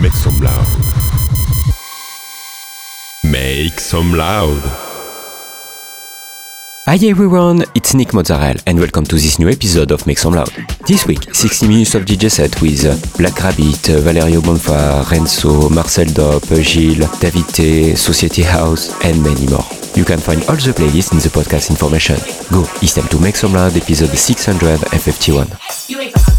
Make some loud. Make some loud. Hi everyone, it's Nick Mozzarella and welcome to this new episode of Make Some Loud. This week, 60 minutes of DJ set with Black Rabbit, Valerio Bonfar, Renzo, Marcel Dop, Gilles, David T, Society House and many more. You can find all the playlists in the podcast information. Go, it's time to Make Some Loud episode 651.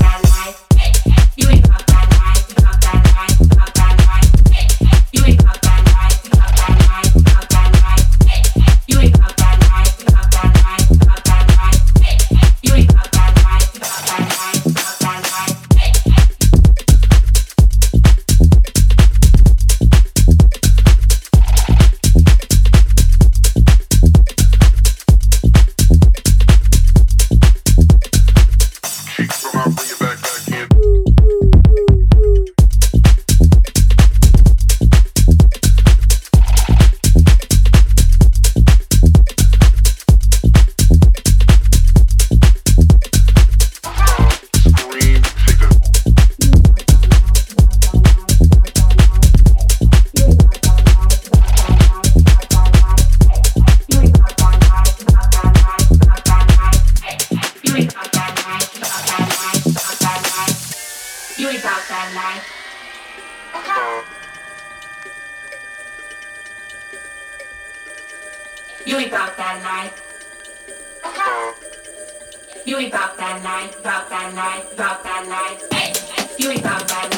that about that night, about that night, Hey, you ain't about that life.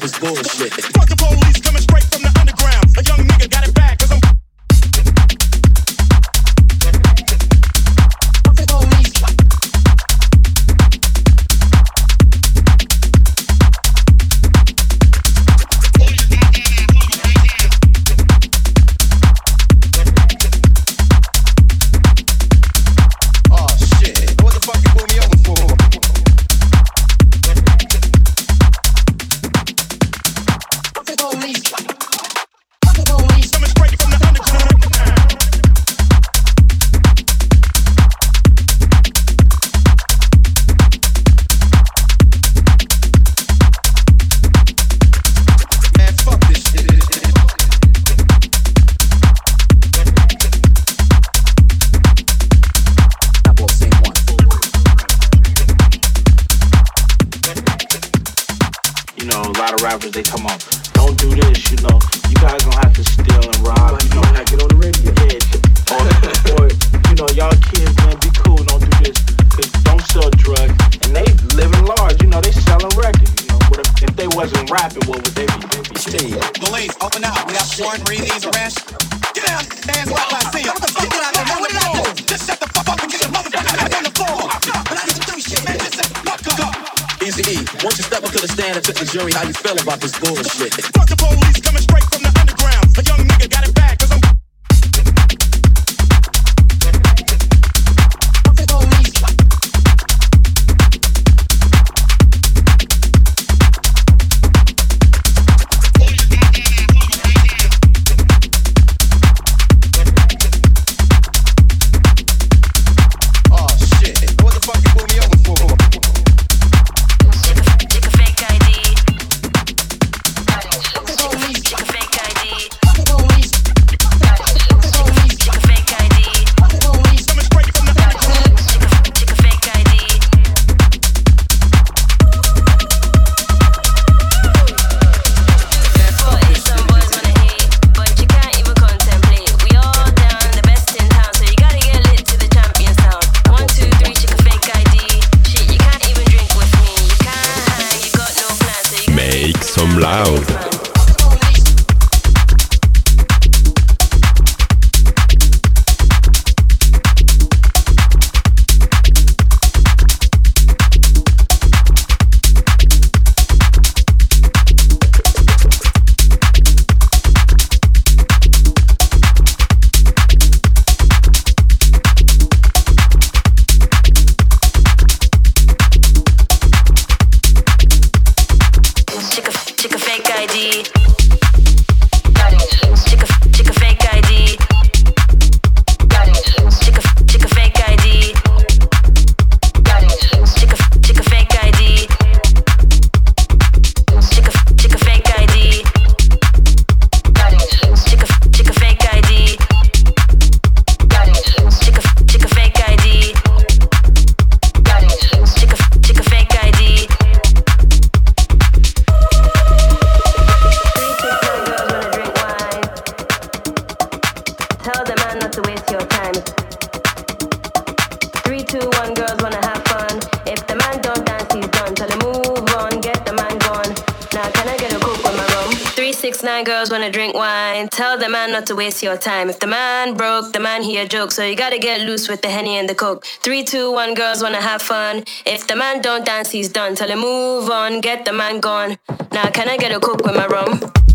was bullshit. wine. Tell the man not to waste your time. If the man broke, the man hear a joke. So you gotta get loose with the henny and the coke. Three, two, one, girls wanna have fun. If the man don't dance, he's done. Tell him move on, get the man gone. Now can I get a coke with my rum?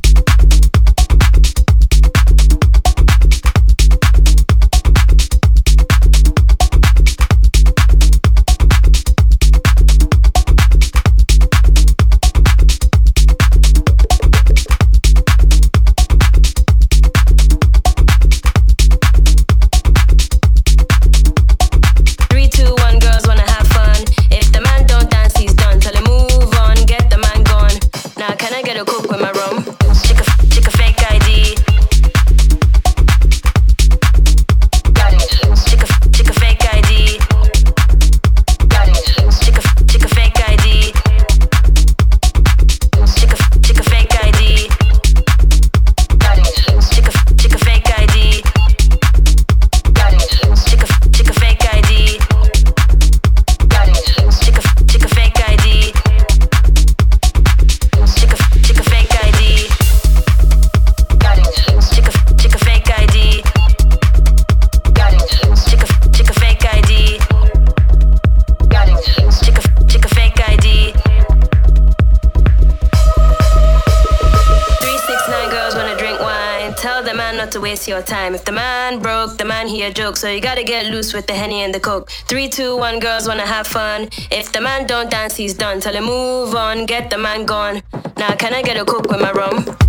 Waste your time. If the man broke, the man here joke. So you gotta get loose with the henny and the coke. Three, two, one, girls wanna have fun. If the man don't dance, he's done. Tell him move on, get the man gone. Now can I get a coke with my rum?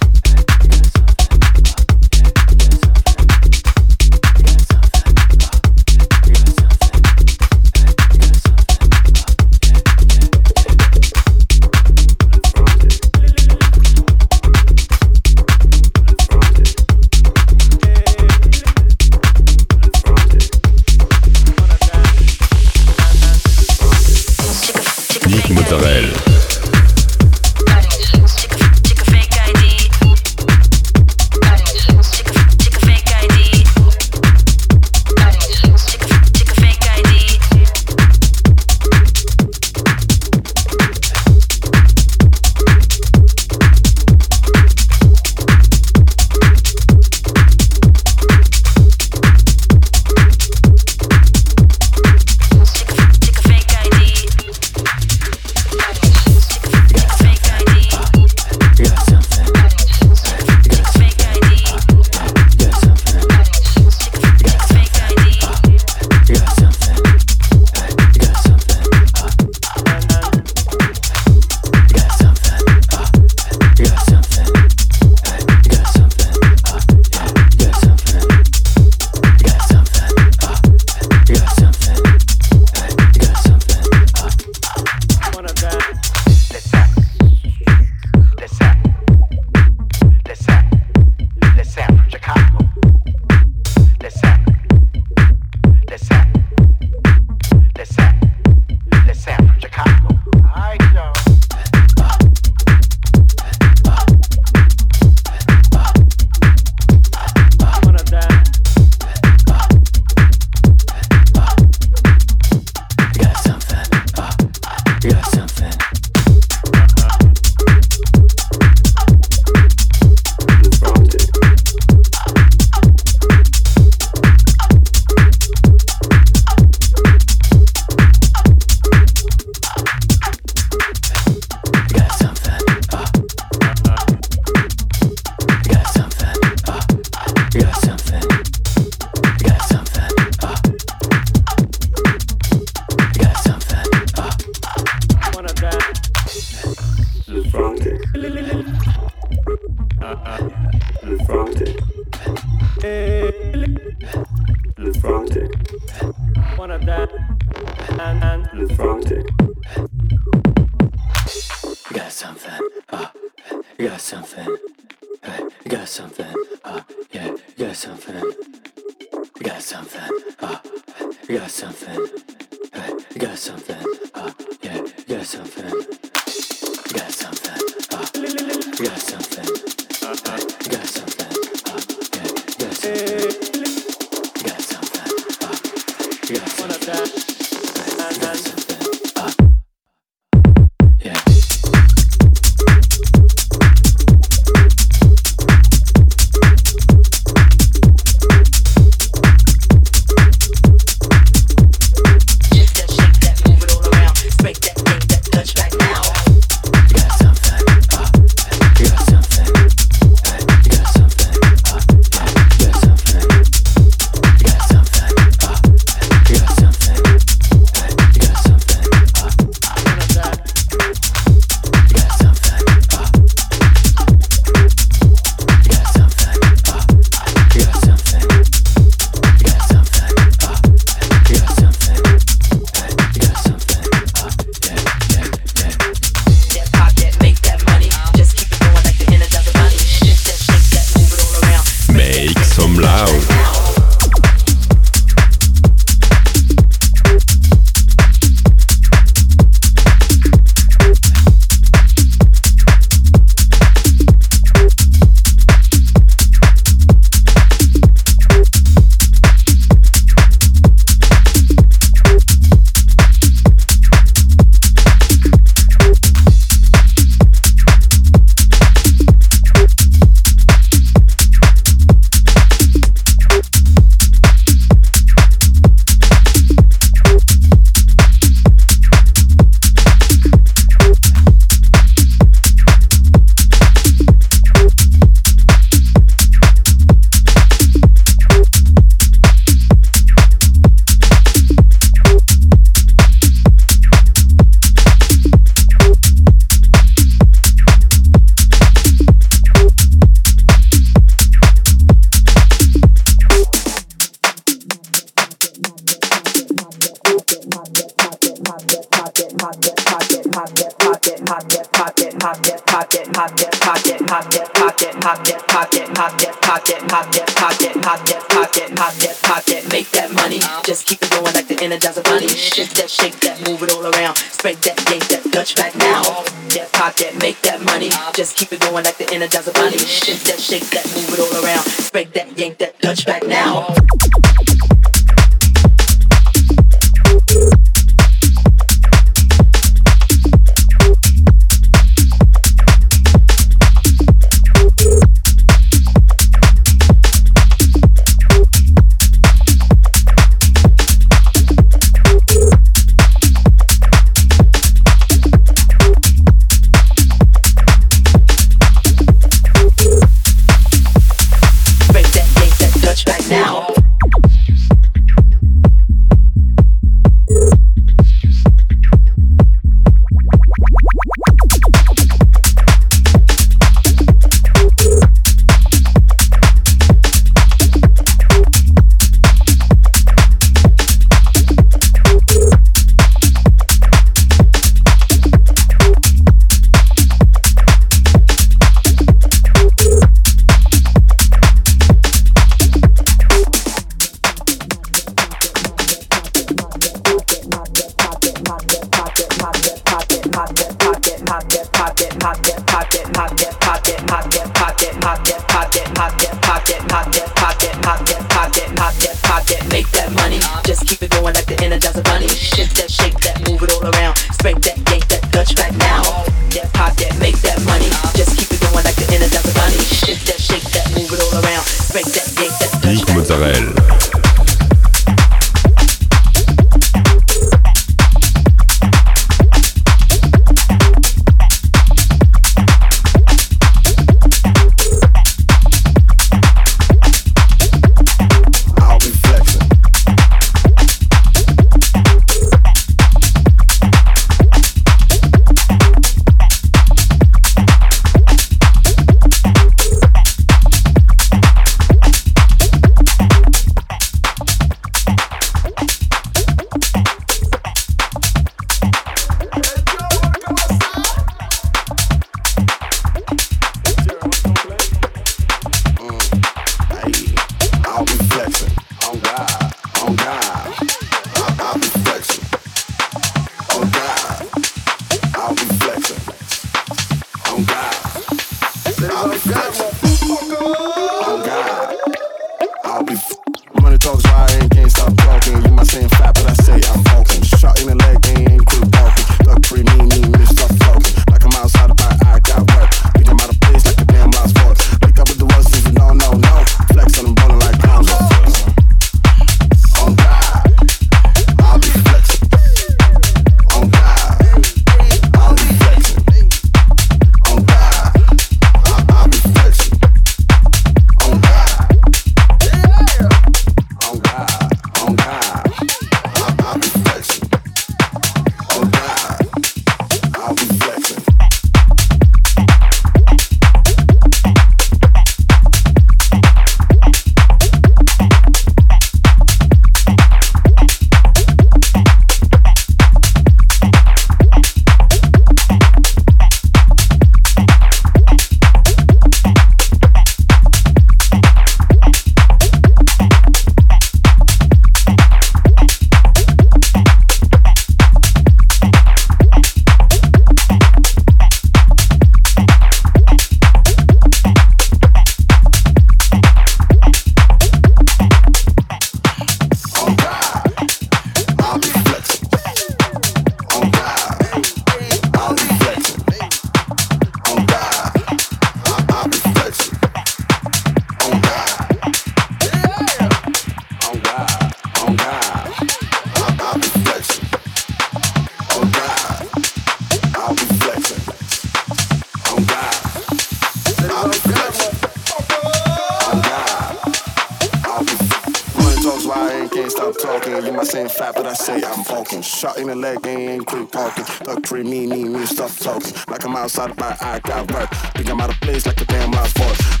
shot in the leg and ain't quick talking. Duck three, me, me, me, stuff talking. Like I'm outside of my I got work. Think I'm out of place like a damn lost force.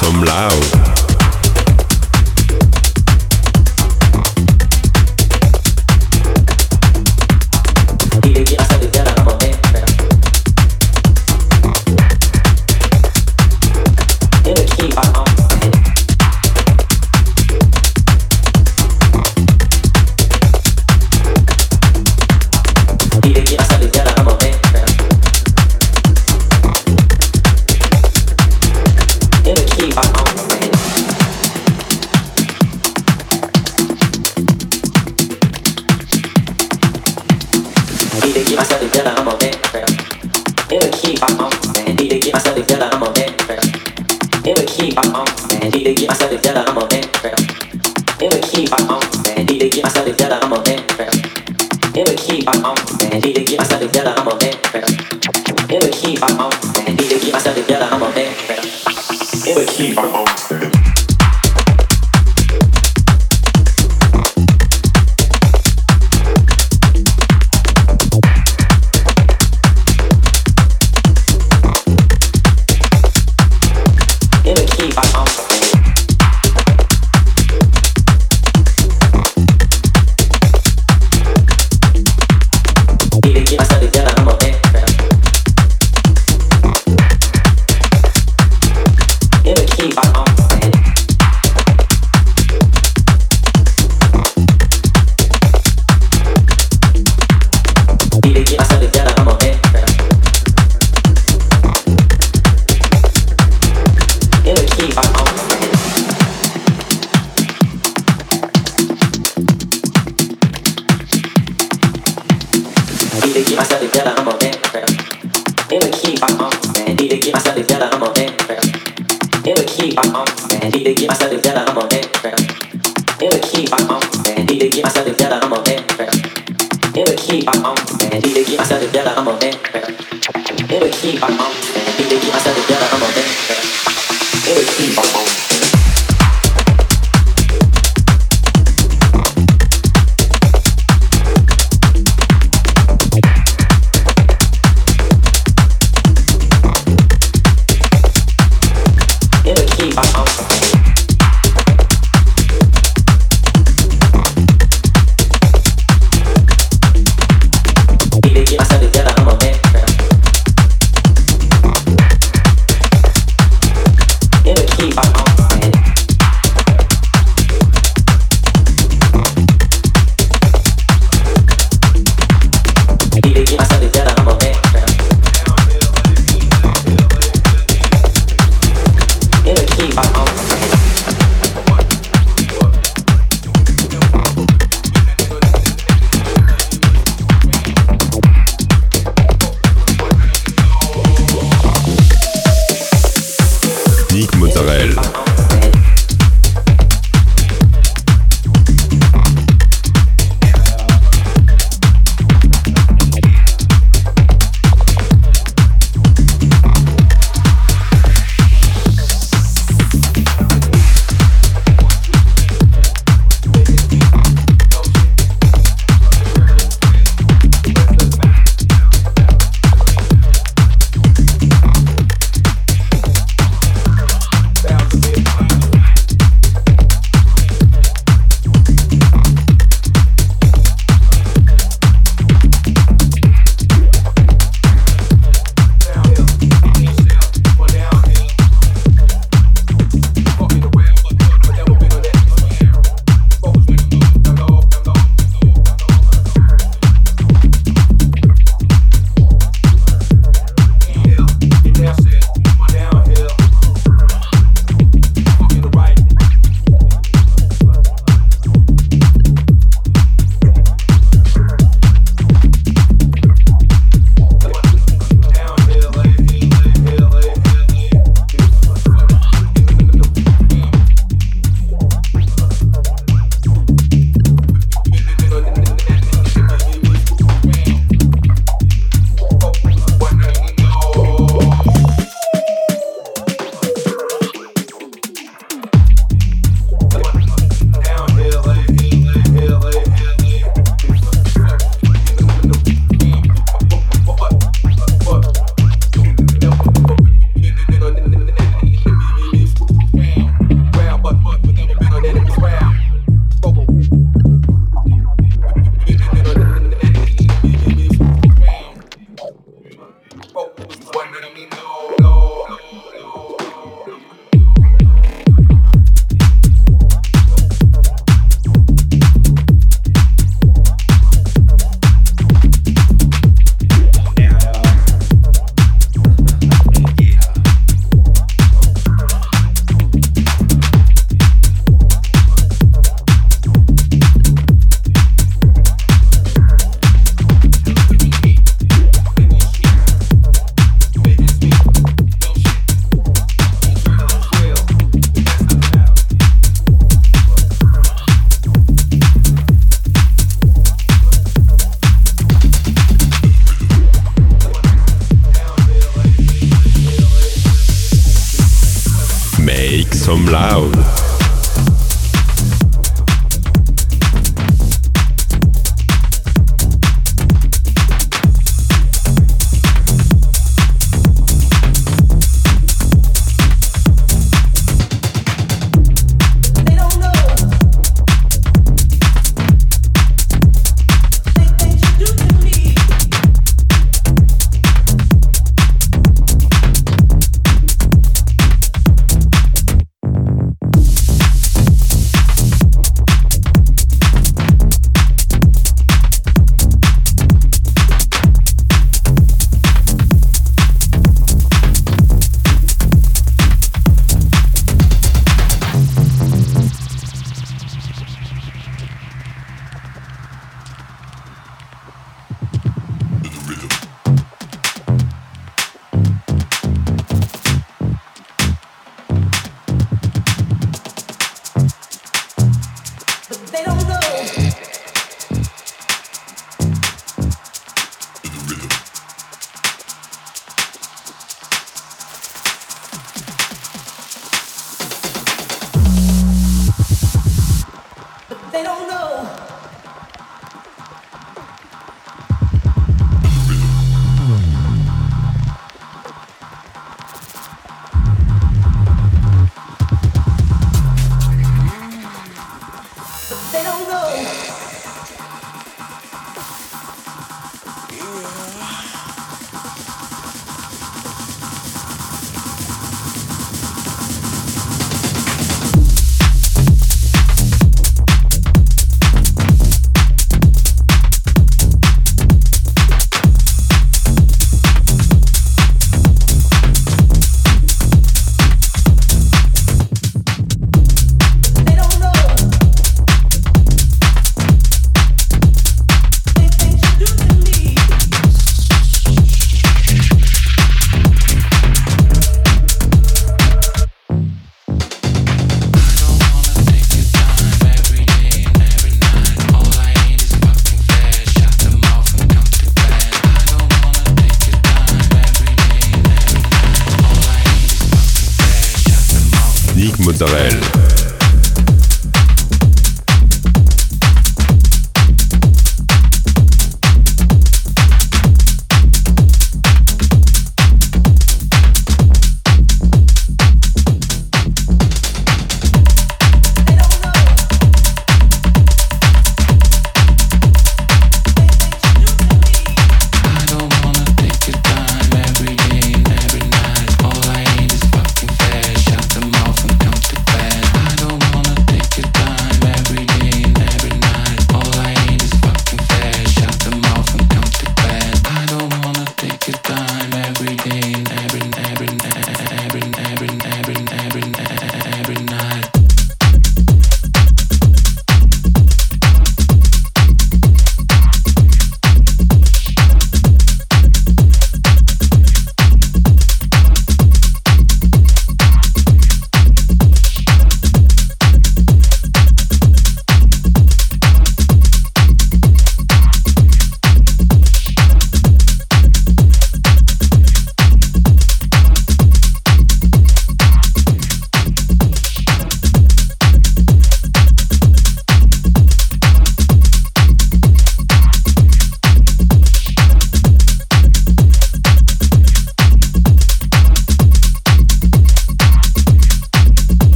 some loud. He to get myself together, I'm on that.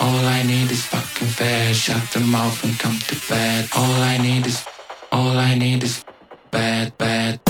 All I need is fucking fair. Shut the mouth and come to bed. All I need is, all I need is bad, bad.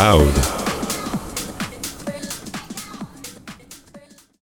Tchau.